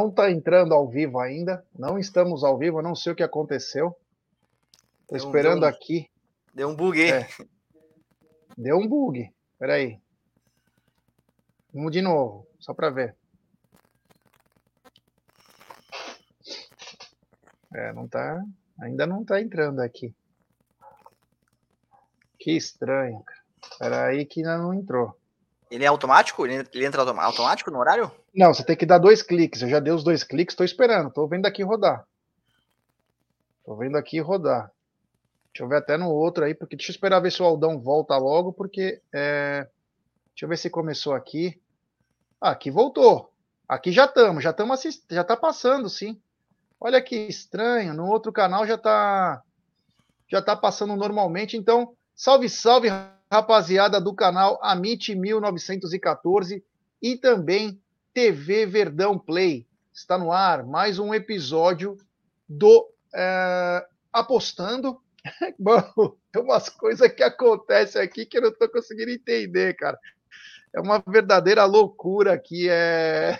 Não está entrando ao vivo ainda. Não estamos ao vivo. Não sei o que aconteceu. Estou esperando um, aqui. Deu um bug aí. É. Deu um bug. Peraí. Vamos de novo, só para ver. É, não tá. Ainda não tá entrando aqui. Que estranho, cara. Peraí que ainda não entrou. Ele é automático? Ele entra automático no horário? Não, você tem que dar dois cliques. Eu já dei os dois cliques, estou esperando. Estou vendo aqui rodar. Estou vendo aqui rodar. Deixa eu ver até no outro aí, porque deixa eu esperar ver se o Aldão volta logo, porque é... deixa eu ver se começou aqui. Ah, aqui voltou. Aqui já estamos, já estamos assist... já está passando, sim. Olha que estranho. No outro canal já está já tá passando normalmente. Então, salve, salve, rapaziada do canal Amit 1914 e também TV Verdão Play. Está no ar mais um episódio do é, Apostando. Bom, tem umas coisas que acontecem aqui que eu não estou conseguindo entender, cara. É uma verdadeira loucura aqui. É...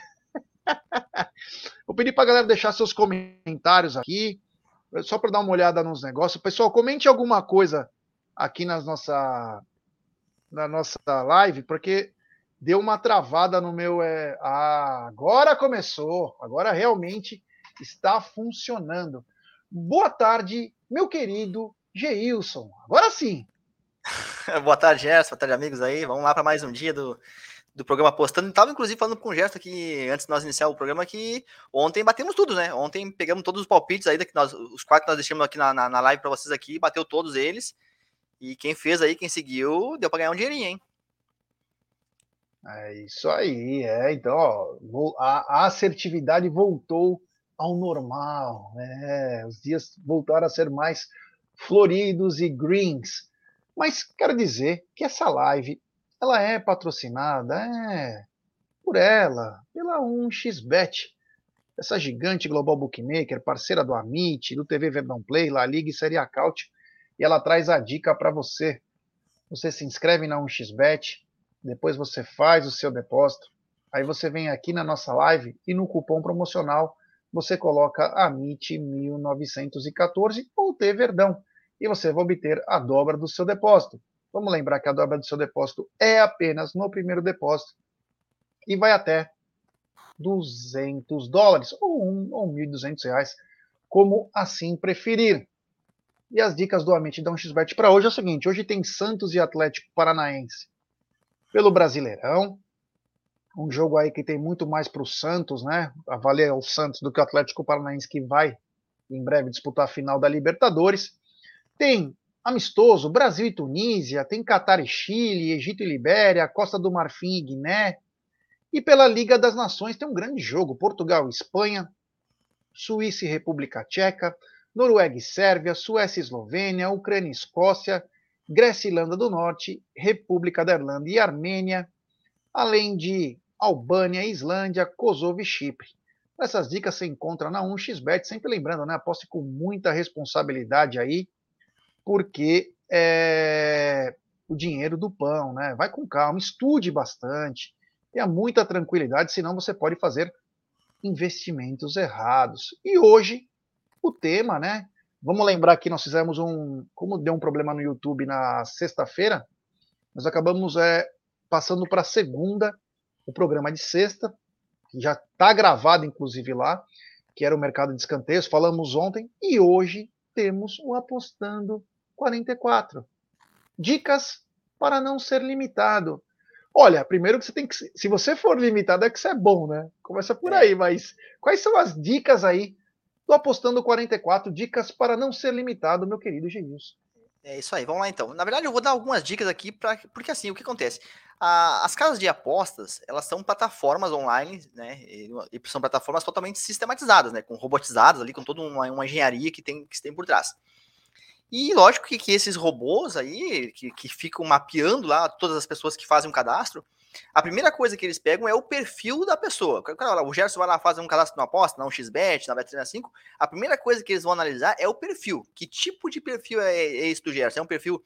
Vou pedir para a galera deixar seus comentários aqui, só para dar uma olhada nos negócios. Pessoal, comente alguma coisa aqui nas nossa, na nossa live, porque deu uma travada no meu. É... Ah, agora começou, agora realmente está funcionando. Boa tarde, meu querido Geilson. Agora sim. boa tarde, Gerson. Boa tarde, amigos aí. Vamos lá para mais um dia do, do programa Postando. Estava, inclusive, falando com o Gerson aqui, antes de nós iniciar o programa, que ontem batemos tudo, né? Ontem pegamos todos os palpites aí, que nós, os quatro que nós deixamos aqui na, na, na live para vocês aqui, bateu todos eles. E quem fez aí, quem seguiu, deu para ganhar um dinheirinho, hein? É isso aí, é. Então, ó, a, assertividade voltou ao normal, né? Os dias voltaram a ser mais floridos e greens. Mas quero dizer que essa live ela é patrocinada é, por ela, pela 1xBet, essa gigante global bookmaker, parceira do Amit, do TV Verdão Play, La Liga e Série Acaute e ela traz a dica para você. Você se inscreve na 1xBet, depois você faz o seu depósito, aí você vem aqui na nossa live e no cupom promocional você coloca AMIT1914 ou T Verdão e você vai obter a dobra do seu depósito. Vamos lembrar que a dobra do seu depósito é apenas no primeiro depósito e vai até 200 dólares ou, um, ou 1.200 reais, como assim preferir. E as dicas do Amit da 1xBet para hoje é o seguinte: hoje tem Santos e Atlético Paranaense pelo Brasileirão. Um jogo aí que tem muito mais para o Santos, né? A valer o Santos do que o Atlético Paranaense que vai em breve disputar a final da Libertadores. Tem amistoso Brasil e Tunísia, tem Catar e Chile, Egito e Libéria, Costa do Marfim e Guiné. E pela Liga das Nações tem um grande jogo: Portugal e Espanha, Suíça e República Tcheca, Noruega e Sérvia, Suécia e Eslovênia, Ucrânia e Escócia, Grécia e Irlanda do Norte, República da Irlanda e Armênia, além de Albânia, Islândia, Kosovo e Chipre. Essas dicas você encontra na 1xBet, sempre lembrando, né? Aposte com muita responsabilidade aí, porque é o dinheiro do pão, né? Vai com calma, estude bastante, tenha muita tranquilidade, senão você pode fazer investimentos errados. E hoje o tema, né? Vamos lembrar que nós fizemos um. Como deu um problema no YouTube na sexta-feira, nós acabamos é, passando para segunda o programa de sexta, que já está gravado, inclusive, lá, que era o mercado de escanteios. Falamos ontem, e hoje temos o Apostando 44. Dicas para não ser limitado. Olha, primeiro que você tem que. Se você for limitado, é que você é bom, né? Começa por é. aí, mas quais são as dicas aí do Apostando 44 Dicas para não ser limitado, meu querido Genilson. É isso aí, vamos lá então. Na verdade, eu vou dar algumas dicas aqui, pra, porque assim, o que acontece? A, as casas de apostas, elas são plataformas online, né? E, e, são plataformas totalmente sistematizadas, né? Com robotizadas ali, com toda uma, uma engenharia que tem, que tem por trás. E lógico que, que esses robôs aí, que, que ficam mapeando lá todas as pessoas que fazem um cadastro, a primeira coisa que eles pegam é o perfil da pessoa. O Gerson vai lá fazer um cadastro numa aposta, na 1xBet, na Bet365. A primeira coisa que eles vão analisar é o perfil. Que tipo de perfil é, é esse do Gerson? É um perfil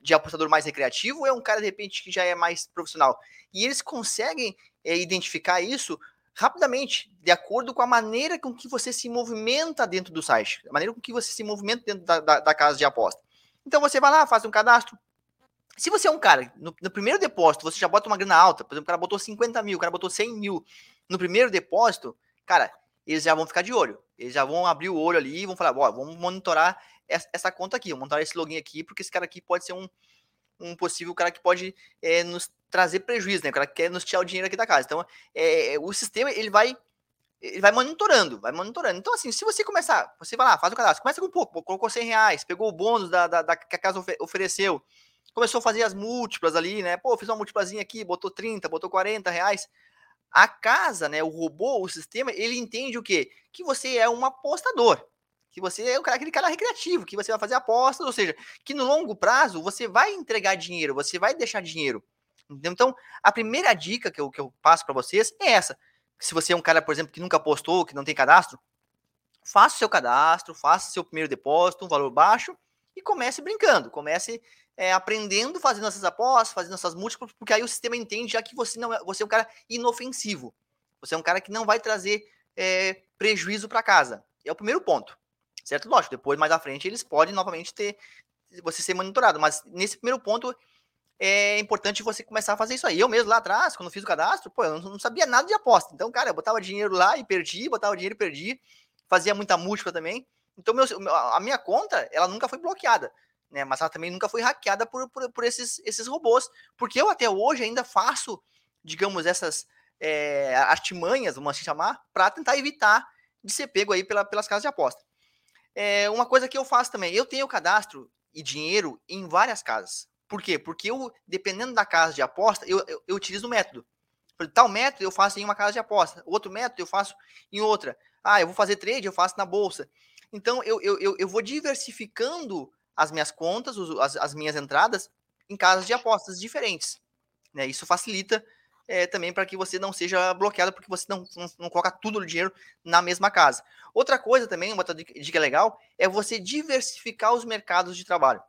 de apostador mais recreativo ou é um cara, de repente, que já é mais profissional? E eles conseguem é, identificar isso rapidamente, de acordo com a maneira com que você se movimenta dentro do site, a maneira com que você se movimenta dentro da, da, da casa de aposta. Então você vai lá, faz um cadastro. Se você é um cara, no, no, primeiro depósito, você já bota uma grana alta, por exemplo, o cara botou 50 mil, o cara botou 100 mil no primeiro depósito, cara, eles já vão ficar de olho. Eles já vão abrir o olho ali e vão falar, ó, vamos monitorar essa, essa conta aqui, vamos monitorar esse login aqui, porque esse cara aqui pode ser um, um possível cara que pode é, nos trazer prejuízo, né? O cara que quer nos tirar o dinheiro aqui da casa. Então, é, o sistema, ele vai ele vai monitorando, vai monitorando. Então, assim, se você começar, você vai lá, faz o cadastro, começa com um pouco, colocou 100 reais, pegou o bônus da, da, da que a casa ofereceu, começou a fazer as múltiplas ali, né? Pô, fiz uma múltiplazinha aqui, botou 30, botou 40 reais. A casa, né, o robô, o sistema, ele entende o quê? Que você é um apostador que você é aquele cara recreativo, que você vai fazer apostas, ou seja, que no longo prazo você vai entregar dinheiro, você vai deixar dinheiro. Então, a primeira dica que eu, que eu passo para vocês é essa. Se você é um cara, por exemplo, que nunca apostou, que não tem cadastro, faça o seu cadastro, faça seu primeiro depósito, um valor baixo, e comece brincando, comece é, aprendendo, fazendo essas apostas, fazendo essas múltiplas, porque aí o sistema entende já que você não é, você é um cara inofensivo. Você é um cara que não vai trazer é, prejuízo para casa. É o primeiro ponto. Certo? Lógico, depois, mais à frente, eles podem novamente ter você ser monitorado. Mas nesse primeiro ponto, é importante você começar a fazer isso aí. Eu mesmo lá atrás, quando fiz o cadastro, pô, eu não sabia nada de aposta. Então, cara, eu botava dinheiro lá e perdi, botava dinheiro e perdi, fazia muita múltipla também. Então, meu, a minha conta, ela nunca foi bloqueada, né? Mas ela também nunca foi hackeada por, por, por esses, esses robôs. Porque eu até hoje ainda faço, digamos, essas é, artimanhas, vamos assim chamar, para tentar evitar de ser pego aí pela, pelas casas de aposta. É, uma coisa que eu faço também, eu tenho cadastro e dinheiro em várias casas. Por quê? Porque eu, dependendo da casa de aposta, eu, eu, eu utilizo o método. Tal método eu faço em uma casa de aposta, outro método eu faço em outra. Ah, eu vou fazer trade, eu faço na bolsa. Então eu, eu, eu, eu vou diversificando as minhas contas, as, as minhas entradas em casas de apostas diferentes. Né? Isso facilita é, também para que você não seja bloqueado, porque você não, não, não, coloca tudo o dinheiro na mesma casa. Outra coisa também, uma dica legal, é você diversificar os mercados de trabalho.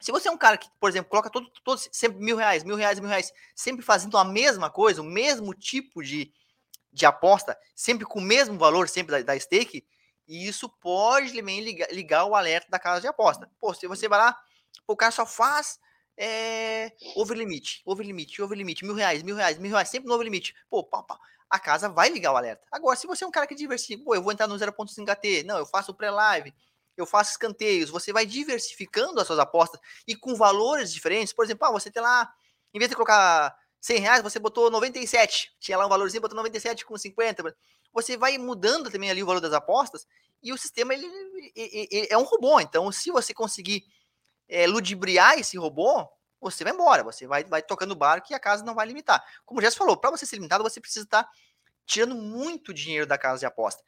Se você é um cara que, por exemplo, coloca todo, todo sempre mil reais, mil reais, mil reais, sempre fazendo a mesma coisa, o mesmo tipo de, de aposta, sempre com o mesmo valor, sempre da, da stake, e isso pode também ligar, ligar o alerta da casa de aposta. Pô, se você vai lá, o cara só faz é, over limite, over limite, over limite, mil reais, mil reais, mil reais, sempre no over limite. Pô, pá, pá, a casa vai ligar o alerta. Agora, se você é um cara que diversifica, pô, eu vou entrar no 0.5 AT, não, eu faço pré-live, eu faço escanteios, você vai diversificando as suas apostas e com valores diferentes. Por exemplo, ah, você tem lá, em vez de colocar 100 reais, você botou 97, tinha lá um valorzinho, botou 97 com 50. Você vai mudando também ali o valor das apostas e o sistema ele, ele, ele é um robô. Então, se você conseguir é, ludibriar esse robô, você vai embora, você vai, vai tocando o barco e a casa não vai limitar. Como já se falou, para você ser limitado, você precisa estar tá tirando muito dinheiro da casa de aposta.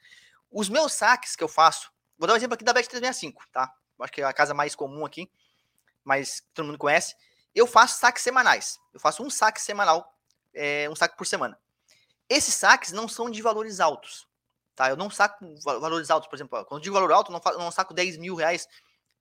Os meus saques que eu faço, vou dar um exemplo aqui da Bet365, tá? Acho que é a casa mais comum aqui, mas todo mundo conhece. Eu faço saques semanais. Eu faço um saque semanal, é, um saque por semana. Esses saques não são de valores altos, tá? Eu não saco valores altos, por exemplo, quando digo valor alto, não, não saco 10 mil reais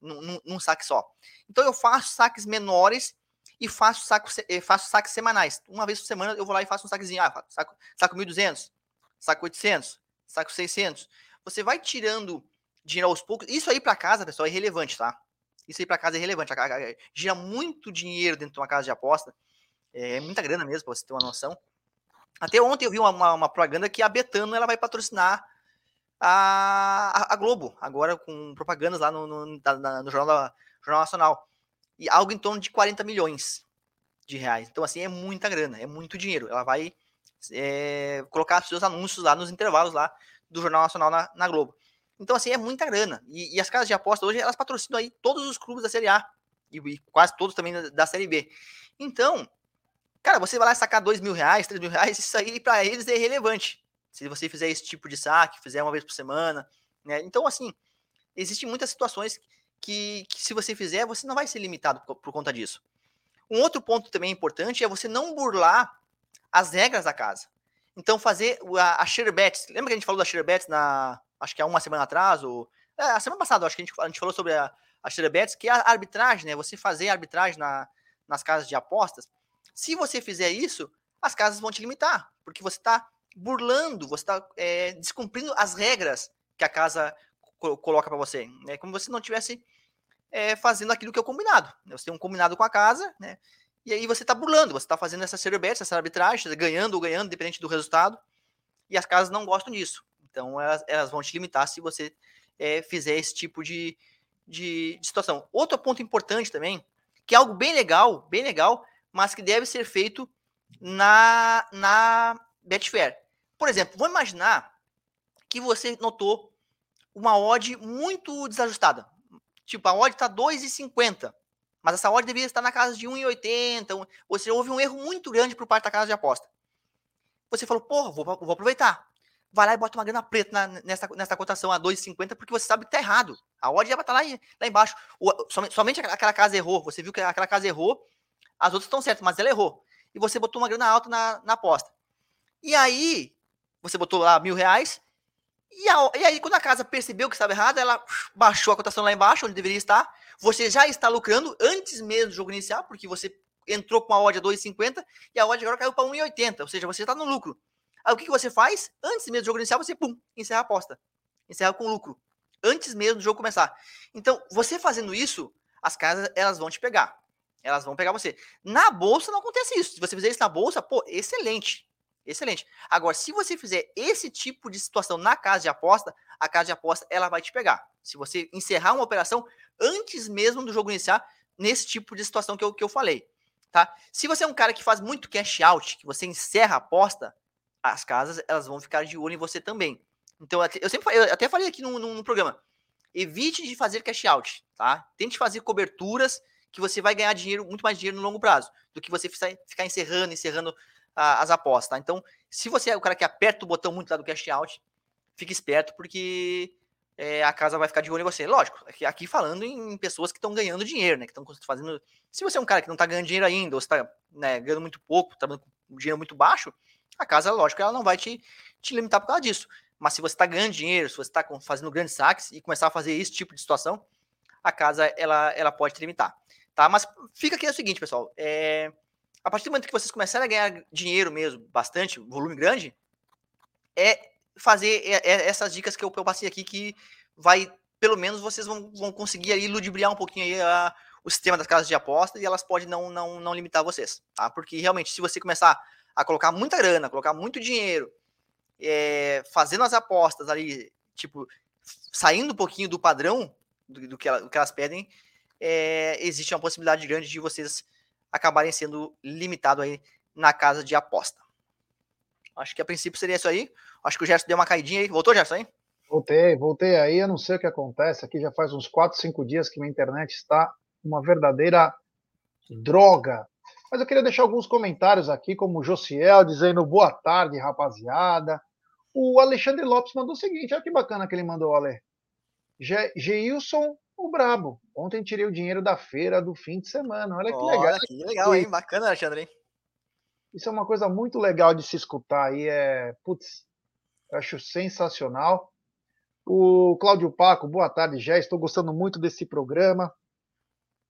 num, num saque só. Então eu faço saques menores e faço, saco, eh, faço saques semanais. Uma vez por semana eu vou lá e faço um saquezinho. Ah, saco, saco 1.200, saco 800, saco 600. Você vai tirando dinheiro aos poucos. Isso aí para casa, pessoal, é relevante, tá? Isso aí para casa é relevante. Gira muito dinheiro dentro de uma casa de aposta. É muita grana mesmo, para você ter uma noção. Até ontem eu vi uma, uma, uma propaganda que a Betano ela vai patrocinar a, a Globo, agora com propagandas lá no, no, na, no jornal, da, jornal Nacional. E algo em torno de 40 milhões de reais. Então, assim, é muita grana, é muito dinheiro. Ela vai é, colocar seus anúncios lá nos intervalos lá do Jornal Nacional na, na Globo. Então, assim, é muita grana. E, e, as casas de aposta hoje, elas patrocinam aí todos os clubes da Série A. E, e quase todos também da, da, Série B. Então, cara, você vai lá sacar dois mil reais, três mil reais, isso aí para eles é irrelevante se você fizer esse tipo de saque, fizer uma vez por semana, né? Então, assim, existem muitas situações que, que se você fizer, você não vai ser limitado por, por, conta disso. Um outro ponto também importante é você não burlar as regras da casa. Então, fazer a, a share bets. Lembra que a gente falou da share bets na, acho que há uma semana atrás, ou é, a semana passada, acho que a gente, a gente falou sobre a, a share bets, que é a arbitragem, né? Você fazer arbitragem na, nas casas de apostas. Se você fizer isso, as casas vão te limitar, porque você está burlando, você está é, descumprindo as regras que a casa co coloca para você. É como se você não tivesse é, fazendo aquilo que é o combinado. Né? Você tem um combinado com a casa, né? E aí você está burlando, você está fazendo essa cerebete, essa arbitragem, ganhando ou ganhando, dependente do resultado. E as casas não gostam disso. Então elas, elas vão te limitar se você é, fizer esse tipo de, de, de, situação. Outro ponto importante também, que é algo bem legal, bem legal, mas que deve ser feito na, na Betfair. Por exemplo, vamos imaginar que você notou uma odd muito desajustada. Tipo, a odd está 2,50. Mas essa odd deveria estar na casa de 1,80. Ou seja, houve um erro muito grande por parte da casa de aposta. Você falou, porra, vou, vou aproveitar. Vai lá e bota uma grana preta na, nessa, nessa cotação a 2,50 porque você sabe que tá errado. A odd já vai estar lá, lá embaixo. O, somente, somente aquela casa errou. Você viu que aquela casa errou. As outras estão certas, mas ela errou. E você botou uma grana alta na, na aposta. E aí, você botou lá mil reais. E, a, e aí, quando a casa percebeu que estava errado, ela baixou a cotação lá embaixo, onde deveria estar você já está lucrando antes mesmo do jogo iniciar, porque você entrou com a odd a 2,50 e a odd agora caiu para 1,80, ou seja, você está no lucro. Aí o que, que você faz? Antes mesmo do jogo iniciar, você pum, encerra a aposta. Encerra com lucro. Antes mesmo do jogo começar. Então, você fazendo isso, as casas elas vão te pegar. Elas vão pegar você. Na bolsa não acontece isso. Se você fizer isso na bolsa, pô, excelente. Excelente. Agora, se você fizer esse tipo de situação na casa de aposta, a casa de aposta ela vai te pegar. Se você encerrar uma operação antes mesmo do jogo iniciar, nesse tipo de situação que eu, que eu falei. Tá? Se você é um cara que faz muito cash out, que você encerra a aposta, as casas elas vão ficar de olho em você também. Então, eu sempre eu até falei aqui no, no, no programa, evite de fazer cash out, tá? Tente fazer coberturas que você vai ganhar dinheiro, muito mais dinheiro no longo prazo, do que você ficar encerrando, encerrando as apostas, tá? Então, se você é o cara que aperta o botão muito lá do cash out, fique esperto, porque é, a casa vai ficar de olho em você. Lógico, aqui, falando em pessoas que estão ganhando dinheiro, né? Que estão fazendo. Se você é um cara que não está ganhando dinheiro ainda, ou está né, ganhando muito pouco, trabalhando com dinheiro muito baixo, a casa, lógico, ela não vai te, te limitar por causa disso. Mas se você está ganhando dinheiro, se você está fazendo grandes saques e começar a fazer esse tipo de situação, a casa ela, ela pode te limitar. Tá? Mas fica aqui o seguinte, pessoal. É, a partir do momento que vocês começarem a ganhar dinheiro mesmo, bastante, volume grande, é fazer essas dicas que eu, passei aqui que vai, pelo menos vocês vão, vão conseguir aí ludibriar um pouquinho aí a, o sistema das casas de aposta e elas podem não, não, não limitar vocês, tá? Porque realmente, se você começar a colocar muita grana, colocar muito dinheiro, é, fazendo as apostas ali, tipo, saindo um pouquinho do padrão do, do, que, ela, do que elas pedem, é, existe uma possibilidade grande de vocês acabarem sendo limitado aí na casa de aposta. Acho que a princípio seria isso aí. Acho que o Gerson deu uma caidinha aí. Voltou, Gerson? Voltei, voltei aí. Eu não sei o que acontece. Aqui já faz uns 4, 5 dias que minha internet está uma verdadeira droga. Mas eu queria deixar alguns comentários aqui, como o Josiel dizendo boa tarde, rapaziada. O Alexandre Lopes mandou o seguinte: olha que bacana que ele mandou, Ale. Geilson o brabo. Ontem tirei o dinheiro da feira do fim de semana. Olha que Olha, legal. Que legal, hein? Bacana, Alexandre. Hein? Isso é uma coisa muito legal de se escutar aí. É, putz, eu acho sensacional. O Cláudio Paco, boa tarde, já estou gostando muito desse programa.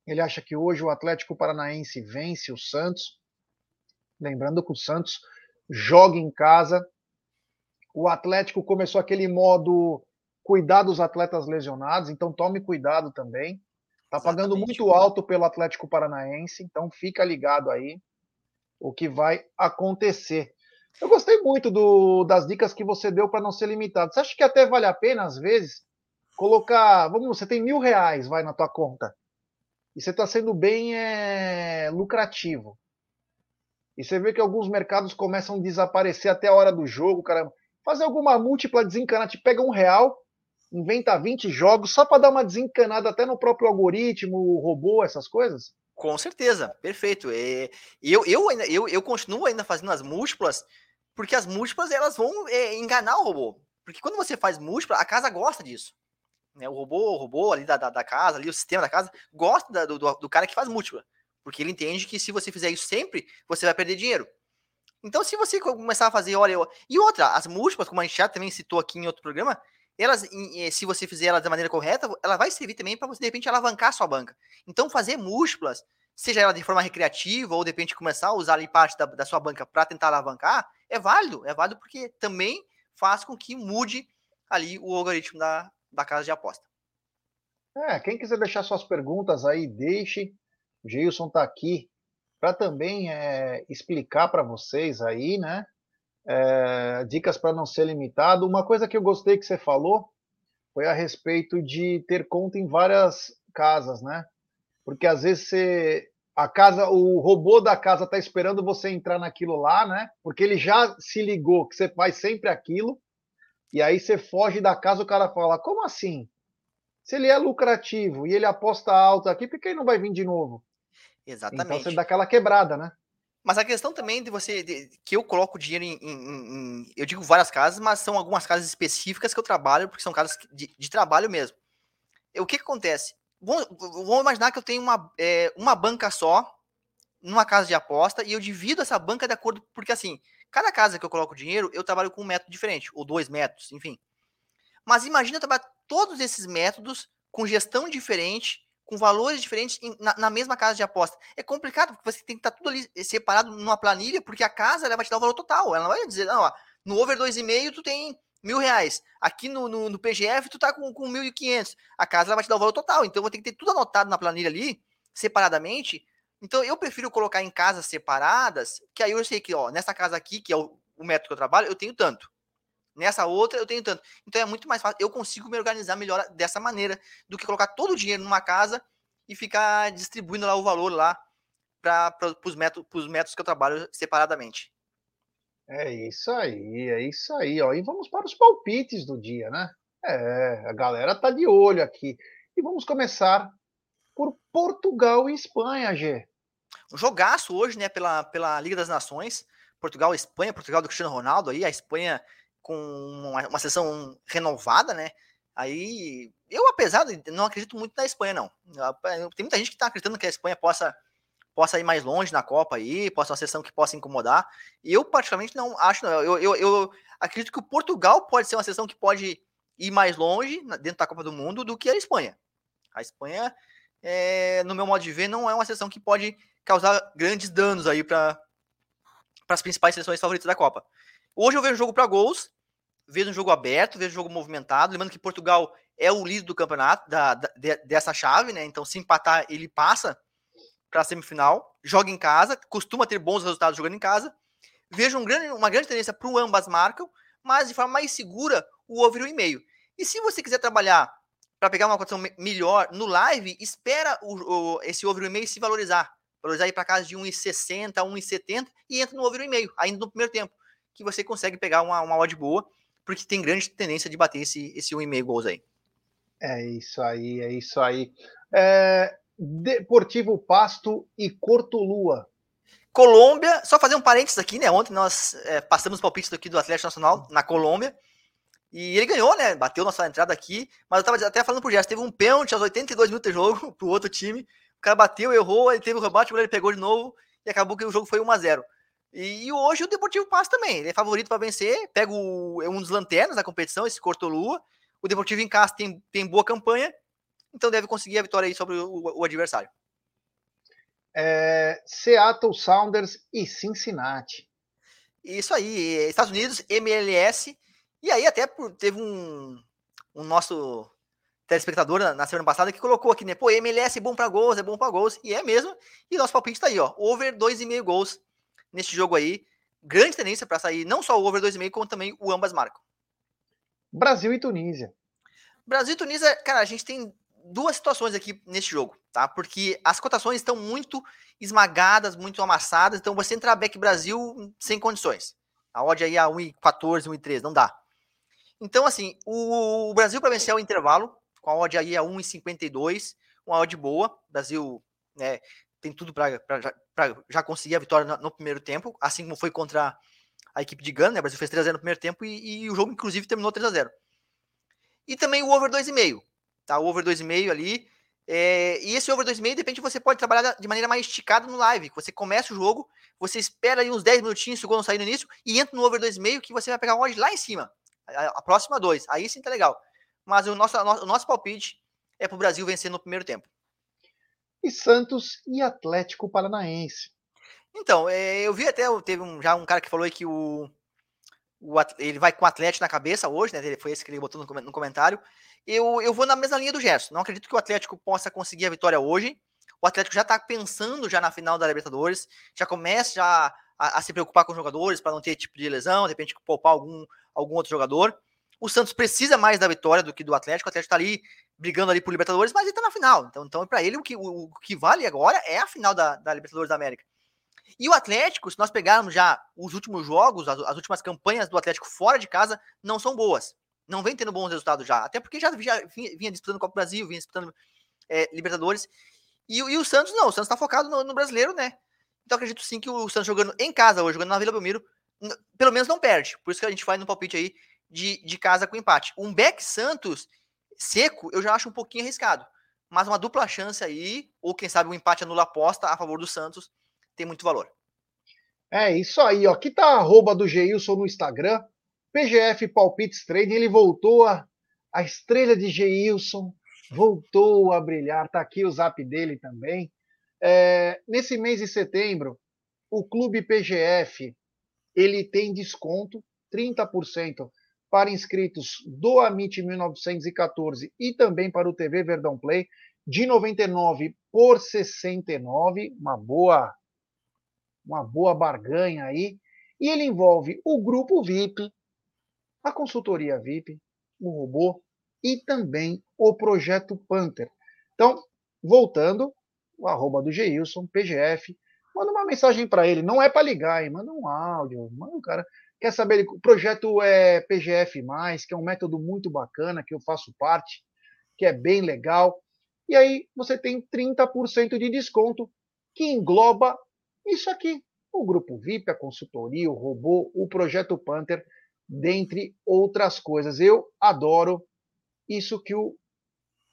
Ele acha que hoje o Atlético Paranaense vence o Santos. Lembrando que o Santos joga em casa. O Atlético começou aquele modo cuidar dos atletas lesionados, então tome cuidado também. Está pagando muito alto pelo Atlético Paranaense, então fica ligado aí o que vai acontecer. Eu gostei muito do, das dicas que você deu para não ser limitado. Você acha que até vale a pena, às vezes, colocar. Vamos, você tem mil reais, vai na tua conta. E você está sendo bem é, lucrativo. E você vê que alguns mercados começam a desaparecer até a hora do jogo, cara. Fazer alguma múltipla desencana, te pega um real, inventa 20 jogos só para dar uma desencanada até no próprio algoritmo, robô, essas coisas? Com certeza, perfeito. E eu, eu, ainda, eu, eu continuo ainda fazendo as múltiplas, porque as múltiplas elas vão é, enganar o robô. Porque quando você faz múltipla, a casa gosta disso. Né? O robô, o robô ali da, da, da casa, ali, o sistema da casa, gosta da, do, do cara que faz múltipla. Porque ele entende que se você fizer isso sempre, você vai perder dinheiro. Então, se você começar a fazer, olha, e outra, as múltiplas, como a gente já também citou aqui em outro programa, elas, se você fizer elas da maneira correta, ela vai servir também para você, de repente, alavancar a sua banca. Então, fazer múltiplas, seja ela de forma recreativa ou, de repente, começar a usar ali parte da, da sua banca para tentar alavancar, é válido, é válido porque também faz com que mude ali o algoritmo da, da casa de aposta. É, quem quiser deixar suas perguntas aí, deixe. O Geilson está aqui para também é, explicar para vocês aí, né? É, dicas para não ser limitado. Uma coisa que eu gostei que você falou foi a respeito de ter conta em várias casas, né? Porque às vezes você a casa, o robô da casa está esperando você entrar naquilo lá, né? Porque ele já se ligou que você faz sempre aquilo. E aí você foge da casa, o cara fala: "Como assim? Se ele é lucrativo e ele aposta alto aqui, por que ele não vai vir de novo?" Exatamente. Então você dá aquela quebrada, né? Mas a questão também de você, de, que eu coloco dinheiro em, em, em, eu digo várias casas, mas são algumas casas específicas que eu trabalho, porque são casas de, de trabalho mesmo. O que, que acontece? Vamos, imaginar que eu tenho uma, é, uma banca só, numa casa de aposta, e eu divido essa banca de acordo, porque assim, cada casa que eu coloco dinheiro, eu trabalho com um método diferente, ou dois métodos, enfim. Mas imagina eu trabalhar todos esses métodos com gestão diferente, com valores diferentes na, na, mesma casa de aposta. É complicado, porque você tem que estar tá tudo ali separado numa planilha, porque a casa ela vai te dar o valor total. Ela não vai dizer, não, ó, no over 2,5 tu tem mil reais. Aqui no, no, no, PGF tu tá com, com 1.500. A casa ela vai te dar o valor total. Então vou ter que ter tudo anotado na planilha ali, separadamente. Então eu prefiro colocar em casas separadas, que aí eu sei que, ó, nessa casa aqui, que é o, o método que eu trabalho, eu tenho tanto. Nessa outra eu tenho tanto. Então é muito mais fácil. Eu consigo me organizar melhor dessa maneira do que colocar todo o dinheiro numa casa e ficar distribuindo lá o valor lá para os métodos, métodos que eu trabalho separadamente. É isso aí, é isso aí. Ó. E vamos para os palpites do dia, né? É, a galera tá de olho aqui. E vamos começar por Portugal e Espanha, G. Um jogaço hoje, né, pela, pela Liga das Nações. Portugal e Espanha, Portugal do Cristiano Ronaldo aí, a Espanha com uma, uma sessão renovada, né? Aí, eu, apesar de não acredito muito na Espanha, não. Tem muita gente que está acreditando que a Espanha possa, possa ir mais longe na Copa aí, possa uma sessão que possa incomodar. Eu, particularmente, não acho, não. Eu, eu, eu acredito que o Portugal pode ser uma sessão que pode ir mais longe dentro da Copa do Mundo do que a Espanha. A Espanha, é, no meu modo de ver, não é uma sessão que pode causar grandes danos aí para as principais seleções favoritas da Copa. Hoje eu vejo jogo para gols, vejo um jogo aberto, vejo um jogo movimentado. Lembrando que Portugal é o líder do campeonato, da, da dessa chave, né? Então, se empatar, ele passa para a semifinal, joga em casa, costuma ter bons resultados jogando em casa. Vejo um grande, uma grande tendência para o ambas marcam, mas de forma mais segura, o over 1,5. E se você quiser trabalhar para pegar uma cotação melhor no live, espera o, o, esse over 1,5 se valorizar. Valorizar para casa de 1,60, 1,70 e entra no over 1,5, ainda no primeiro tempo, que você consegue pegar uma, uma odd boa porque tem grande tendência de bater esse, esse 1,5 gols aí. É isso aí, é isso aí. É, Deportivo Pasto e Cortolua. Colômbia, só fazer um parênteses aqui, né? Ontem nós é, passamos o palpite aqui do Atlético Nacional na Colômbia. E ele ganhou, né? Bateu nossa entrada aqui. Mas eu tava até falando pro Gerson, teve um pênalti aos 82 minutos de jogo pro outro time. O cara bateu, errou, ele teve o rebate, ele pegou de novo e acabou que o jogo foi 1 a 0 e, hoje o Deportivo passa também. Ele é favorito para vencer. Pega o, é um dos lanternas da competição, esse Cortolua. O Deportivo em casa tem, tem boa campanha. Então deve conseguir a vitória aí sobre o, o adversário. É, Seattle Sounders e Cincinnati. Isso aí, Estados Unidos, MLS. E aí até teve um, um nosso telespectador na semana passada que colocou aqui, né? Pô, MLS é bom para gols, é bom para gols. E é mesmo. E nosso palpite tá aí, ó. Over 2,5 gols neste jogo aí. Grande tendência para sair não só o over 2,5, como também o ambas marcam. Brasil e Tunísia. Brasil e Tunísia, cara, a gente tem duas situações aqui neste jogo, tá? Porque as cotações estão muito esmagadas, muito amassadas, então você entrar back Brasil sem condições. A odd aí é 1,14, 1,13, não dá. Então, assim, o Brasil para vencer o intervalo, com a odd aí a 1,52, uma odd boa. Brasil né, tem tudo para já conseguir a vitória no, no, primeiro tempo, assim como foi contra a equipe de Gana, né? O Brasil fez 3x0 no primeiro tempo e, e, o jogo, inclusive, terminou 3x0. E também o over 2,5. Tá? O over 2,5 ali. É, e esse over 2,5, de repente, você pode trabalhar de maneira mais esticada no live. Você começa o jogo, você espera aí uns 10 minutinhos se o gol não sair no início e entra no over 2,5 que você vai pegar o odd lá em cima. A, a próxima dois. Aí sim tá legal. Mas o nosso, o nosso palpite é pro Brasil vencer no primeiro tempo e Santos e Atlético Paranaense. Então, é, eu vi até, teve um, já um cara que falou que o, o ele vai com o Atlético na cabeça hoje, né? Foi esse que ele botou no, no comentário. Eu, eu vou na mesma linha do Gerson. Não acredito que o Atlético possa conseguir a vitória hoje. O Atlético já está pensando já na final da Libertadores, já começa já a, a se preocupar com os jogadores para não ter tipo de lesão, de repente poupar algum, algum outro jogador. O Santos precisa mais da vitória do que do Atlético. O Atlético está ali brigando ali por Libertadores, mas ele está na final. Então, então para ele, o que, o, o, que vale agora é a final da, da Libertadores da América. E o Atlético, se nós pegarmos já os últimos jogos, as, as, últimas campanhas do Atlético fora de casa, não são boas. Não vem tendo bons resultados já. Até porque já, já vinha, vinha disputando Copa do Brasil, vinha disputando é, Libertadores. E, e, o Santos não, o Santos está focado no, no, brasileiro, né? Então acredito sim que o Santos jogando em casa hoje, jogando na Vila Belmiro, pelo menos não perde. Por isso que a gente faz no palpite aí de, de casa com empate. Um Beck Santos seco, eu já acho um pouquinho arriscado. Mas uma dupla chance aí, ou quem sabe um empate anula aposta a favor do Santos, tem muito valor. É isso aí, ó. Aqui tá a arroba do Geilson no Instagram. PGF Palpites Trading, ele voltou a, a estrela de Geilson, voltou a brilhar. Tá aqui o zap dele também. É, nesse mês de setembro, o Clube PGF ele tem desconto 30% para inscritos do Amit 1914 e também para o TV Verdão Play de 99 por 69, uma boa uma boa barganha aí, e ele envolve o grupo VIP, a consultoria VIP, o robô e também o projeto Panther. Então, voltando, o arroba do Geilson, PGF, manda uma mensagem para ele, não é para ligar, hein? manda um áudio, manda um cara, quer saber, o projeto é PGF+, que é um método muito bacana, que eu faço parte, que é bem legal, e aí você tem 30% de desconto, que engloba isso aqui, o grupo VIP, a consultoria, o robô, o projeto Panther, dentre outras coisas. Eu adoro isso que o,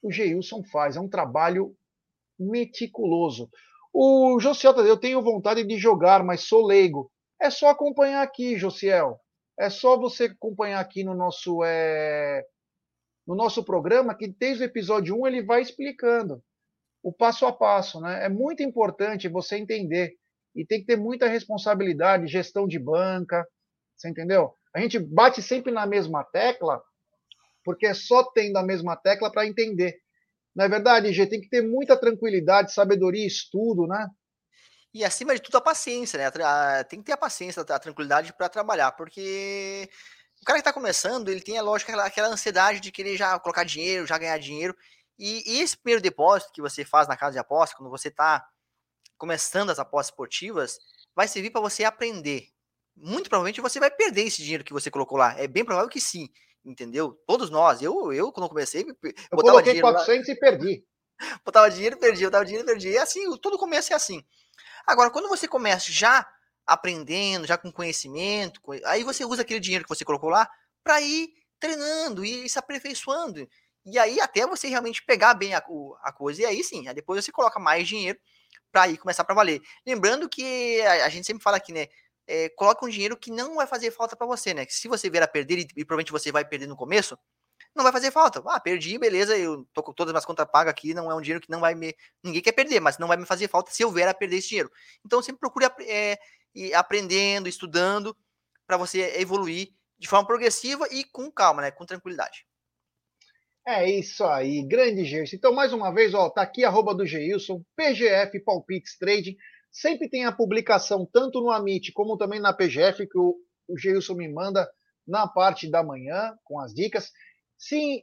o Geilson faz, é um trabalho meticuloso. O Josiel, eu tenho vontade de jogar, mas sou leigo. É só acompanhar aqui, Josiel. É só você acompanhar aqui no nosso é, no nosso programa, que desde o episódio 1 ele vai explicando o passo a passo. Né? É muito importante você entender e tem que ter muita responsabilidade, gestão de banca, você entendeu? A gente bate sempre na mesma tecla, porque é só tendo a mesma tecla para entender. Não é verdade, Gê? Tem que ter muita tranquilidade, sabedoria, estudo, né? E acima de tudo a paciência, né? Tem que ter a paciência, a tranquilidade para trabalhar, porque o cara que está começando, ele tem a lógica, aquela, aquela ansiedade de querer já colocar dinheiro, já ganhar dinheiro. E, e, esse primeiro depósito que você faz na casa de aposta, quando você está começando as apostas esportivas, vai servir para você aprender. Muito provavelmente você vai perder esse dinheiro que você colocou lá. É bem provável que sim, entendeu? Todos nós. Eu, eu quando comecei, eu botava coloquei dinheiro 400 lá. e perdi. botava dinheiro, perdi, botava dinheiro, perdi. E assim, todo começo é assim. Agora, quando você começa já aprendendo, já com conhecimento, aí você usa aquele dinheiro que você colocou lá para ir treinando e se aperfeiçoando. E aí até você realmente pegar bem a, a coisa. E aí sim, aí depois você coloca mais dinheiro para ir começar para valer. Lembrando que a, a, gente sempre fala aqui, né? É, coloca um dinheiro que não vai fazer falta para você, né? Que se você vier a perder e, e, provavelmente você vai perder no começo, não vai fazer falta. Ah, perdi, beleza, eu tô com todas as minhas contas pagas aqui, não é um dinheiro que não vai me. Ninguém quer perder, mas não vai me fazer falta se eu vier a perder esse dinheiro. Então sempre procure é, ir aprendendo, estudando, para você evoluir de forma progressiva e com calma, né? Com tranquilidade. É isso aí, grande Gerson. Então, mais uma vez, ó, tá aqui arroba do Geilson, PGF Palpites Trading. Sempre tem a publicação tanto no Amit como também na PGF, que o, o Geilson me manda na parte da manhã, com as dicas. Sim,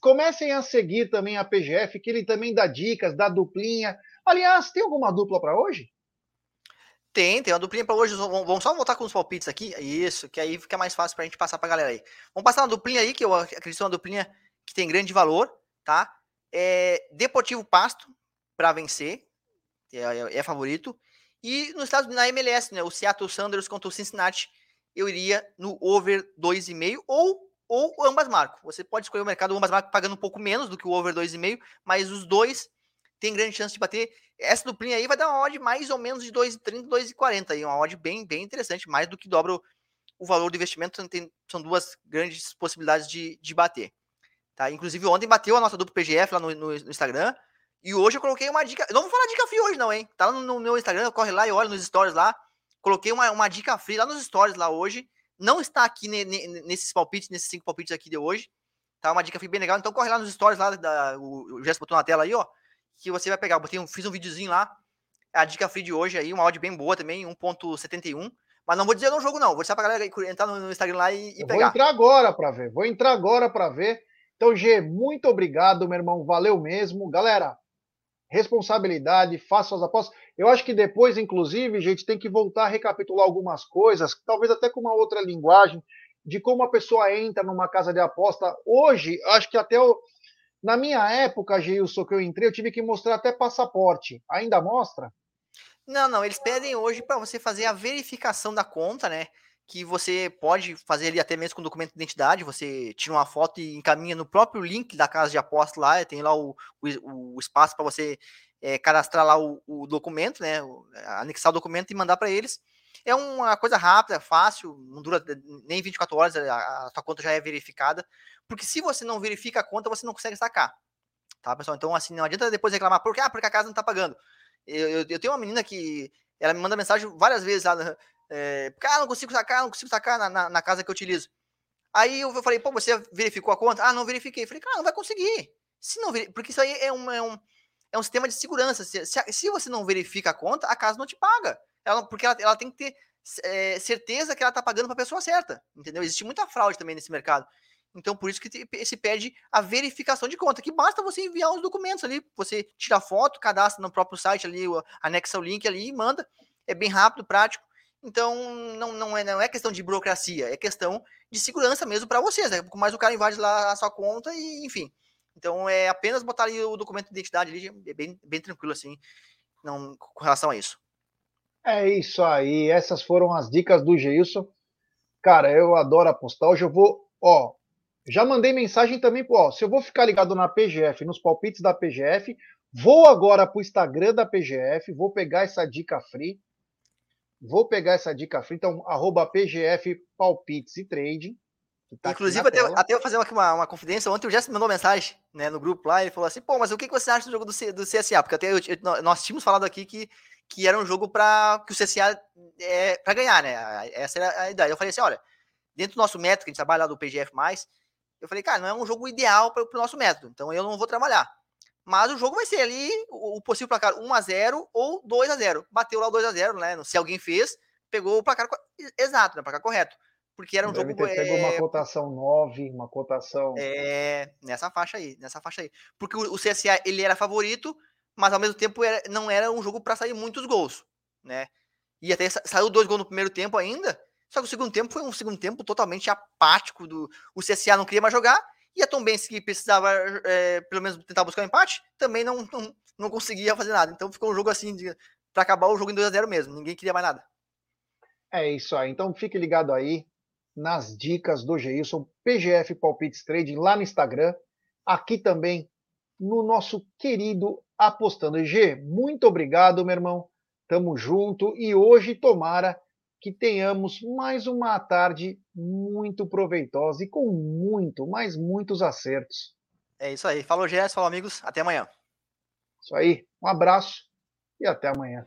comecem a seguir também a PGF, que ele também dá dicas, dá duplinha. Aliás, tem alguma dupla para hoje? Tem, tem uma duplinha para hoje. Vamos só voltar com os palpites aqui. Isso, que aí fica mais fácil para a gente passar para a galera aí. Vamos passar uma duplinha aí, que eu acredito uma duplinha que tem grande valor, tá? É, Deportivo Pasto para vencer, é, é, é, favorito. E nos Estados Unidos, na MLS, né, o Seattle Sanders contra o Cincinnati, eu iria no over 2,5 ou ou ambas marcam. Você pode escolher o mercado ambas marcam pagando um pouco menos do que o over 2,5, mas os dois têm grande chance de bater. Essa duplinha aí vai dar uma odd mais ou menos de 2,30, 2,40 aí, uma odd bem bem interessante, mais do que dobra o, o valor do investimento, tem, são duas grandes possibilidades de, de bater. Tá? Inclusive, ontem bateu a nossa dupla PGF lá no, no, no Instagram. E hoje eu coloquei uma dica. Não vou falar dica free hoje, não, hein? Tá no, no meu Instagram, corre lá e olha nos stories lá. Coloquei uma, uma dica free lá nos stories lá hoje. Não está aqui ne, ne, nesses palpites, nesses cinco palpites aqui de hoje. Tá uma dica free bem legal. Então corre lá nos stories lá. Da, o, o botou na tela aí, ó. Que você vai pegar. Eu botei um, fiz um videozinho lá. A dica free de hoje aí, uma áudio bem boa também, 1.71. Mas não vou dizer no jogo, não. Vou deixar pra galera entrar no Instagram lá e, e pegar. Vou entrar agora para ver. Vou entrar agora para ver. Então, G, muito obrigado, meu irmão. Valeu mesmo. Galera, responsabilidade, faça suas apostas. Eu acho que depois, inclusive, gente, tem que voltar a recapitular algumas coisas, talvez até com uma outra linguagem, de como a pessoa entra numa casa de aposta. Hoje, acho que até o... na minha época, Gilson, que eu entrei, eu tive que mostrar até passaporte. Ainda mostra? Não, não, eles pedem hoje para você fazer a verificação da conta, né? Que você pode fazer ali até mesmo com documento de identidade, você tira uma foto e encaminha no próprio link da casa de aposta lá, tem lá o, o, o espaço para você é, cadastrar lá o, o, documento, né? Anexar o documento e mandar para eles. É uma coisa rápida, fácil, não dura nem 24 horas, a, a sua conta já é verificada. Porque se você não verifica a conta, você não consegue sacar. Tá, pessoal? Então, assim, não adianta depois reclamar, porque, ah, porque a casa não está pagando. Eu, eu, eu, tenho uma menina que ela me manda mensagem várias vezes lá, é, ah, não consigo sacar, não consigo sacar na, na, na, casa que eu utilizo. Aí eu falei, pô, você verificou a conta? Ah, não verifiquei. falei, cara, não vai conseguir. Se não porque isso aí é um, é um, é um sistema de segurança. Se, se, se, você não verifica a conta, a casa não te paga. Ela, porque ela, ela tem que ter é, certeza que ela está pagando para a pessoa certa. Entendeu? Existe muita fraude também nesse mercado. Então, por isso que se pede a verificação de conta, que basta você enviar os documentos ali, você tira foto, cadastra no próprio site ali, anexa o link ali e manda. É bem rápido, prático. Então, não, não, é, não é questão de burocracia, é questão de segurança mesmo para vocês. Né? Mas o cara invade lá a sua conta e, enfim. Então, é apenas botar ali o documento de identidade ali, é bem, bem tranquilo assim, não, com relação a isso. É isso aí, essas foram as dicas do Geilson. Cara, eu adoro apostar. Hoje eu vou, ó, já mandei mensagem também, ó, se eu vou ficar ligado na PGF, nos palpites da PGF, vou agora para o Instagram da PGF, vou pegar essa dica free, vou pegar essa dica free, então, arroba PGF Palpites e Trading. Tá Inclusive, até, até eu fazer uma, uma confidência, ontem o Jess mandou mensagem né, no grupo lá, ele falou assim, pô, mas o que, que você acha do jogo do, C, do CSA? Porque até eu, eu, nós tínhamos falado aqui que, que era um jogo para que o CSA é para ganhar, né? Essa era a ideia. Eu falei assim, olha, dentro do nosso método que a gente trabalha lá do PGF+, eu falei, cara, não é um jogo ideal para o nosso método, então eu não vou trabalhar. Mas o jogo vai ser ali, o, possível placar 1x0 ou 2x0. Bateu lá o 2x0, né? Se alguém fez, pegou o placar exato, né? O placar correto. Porque era um Deve jogo. Ter pegou é... uma cotação 9, uma cotação. É, nessa faixa aí, nessa faixa aí. Porque o, o CSA ele era favorito, mas ao mesmo tempo era, não era um jogo para sair muitos gols, né? E até saiu dois gols no primeiro tempo ainda, só que o segundo tempo foi um segundo tempo totalmente apático. Do, o CSA não queria mais jogar. E a Tom Benz, que precisava é, pelo menos tentar buscar um empate, também não, não, não conseguia fazer nada. Então ficou um jogo assim, para acabar o jogo em 2x0 mesmo. Ninguém queria mais nada. É isso aí. Então fique ligado aí nas dicas do Geilson, PGF Palpites Trading lá no Instagram. Aqui também no nosso querido Apostando G. Muito obrigado, meu irmão. Tamo junto. E hoje, tomara que tenhamos mais uma tarde muito proveitosa e com muito, mas muitos acertos. É isso aí. Falou, Gerson. Falou, amigos. Até amanhã. Isso aí. Um abraço e até amanhã.